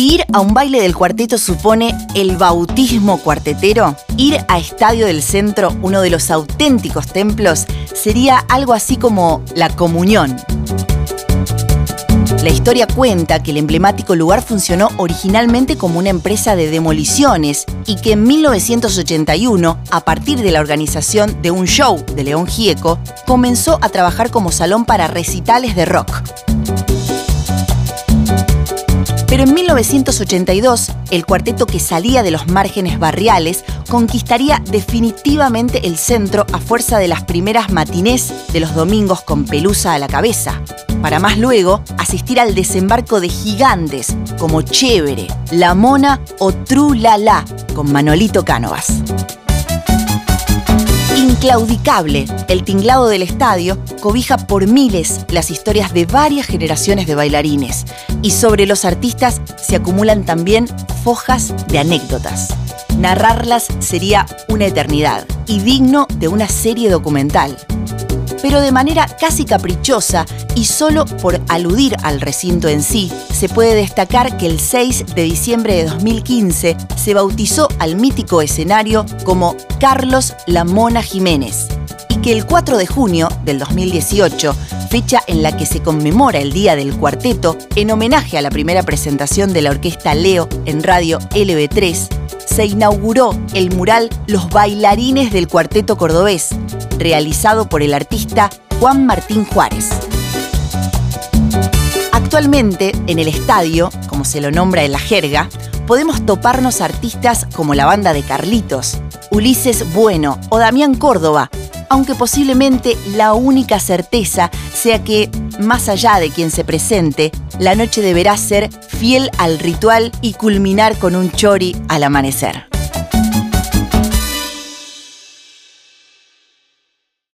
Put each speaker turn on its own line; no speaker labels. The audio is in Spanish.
Ir a un baile del cuarteto supone el bautismo cuartetero, ir a Estadio del Centro, uno de los auténticos templos, sería algo así como la comunión. La historia cuenta que el emblemático lugar funcionó originalmente como una empresa de demoliciones y que en 1981, a partir de la organización de un show de León Gieco, comenzó a trabajar como salón para recitales de rock. Pero en 1982, el cuarteto que salía de los márgenes barriales conquistaría definitivamente el centro a fuerza de las primeras matinés de los domingos con pelusa a la cabeza, para más luego asistir al desembarco de gigantes como Chévere, La Mona o Tru La La con Manolito Cánovas inclaudicable, el tinglado del estadio cobija por miles las historias de varias generaciones de bailarines. Y sobre los artistas se acumulan también fojas de anécdotas. Narrarlas sería una eternidad y digno de una serie documental pero de manera casi caprichosa y solo por aludir al recinto en sí, se puede destacar que el 6 de diciembre de 2015 se bautizó al mítico escenario como Carlos La Mona Jiménez y que el 4 de junio del 2018, fecha en la que se conmemora el Día del Cuarteto, en homenaje a la primera presentación de la orquesta Leo en radio LB3, se inauguró el mural Los bailarines del Cuarteto Cordobés, realizado por el artista Juan Martín Juárez. Actualmente, en el estadio, como se lo nombra en la jerga, podemos toparnos artistas como la banda de Carlitos, Ulises Bueno o Damián Córdoba, aunque posiblemente la única certeza sea que, más allá de quien se presente, la noche deberá ser fiel al ritual y culminar con un chori al amanecer.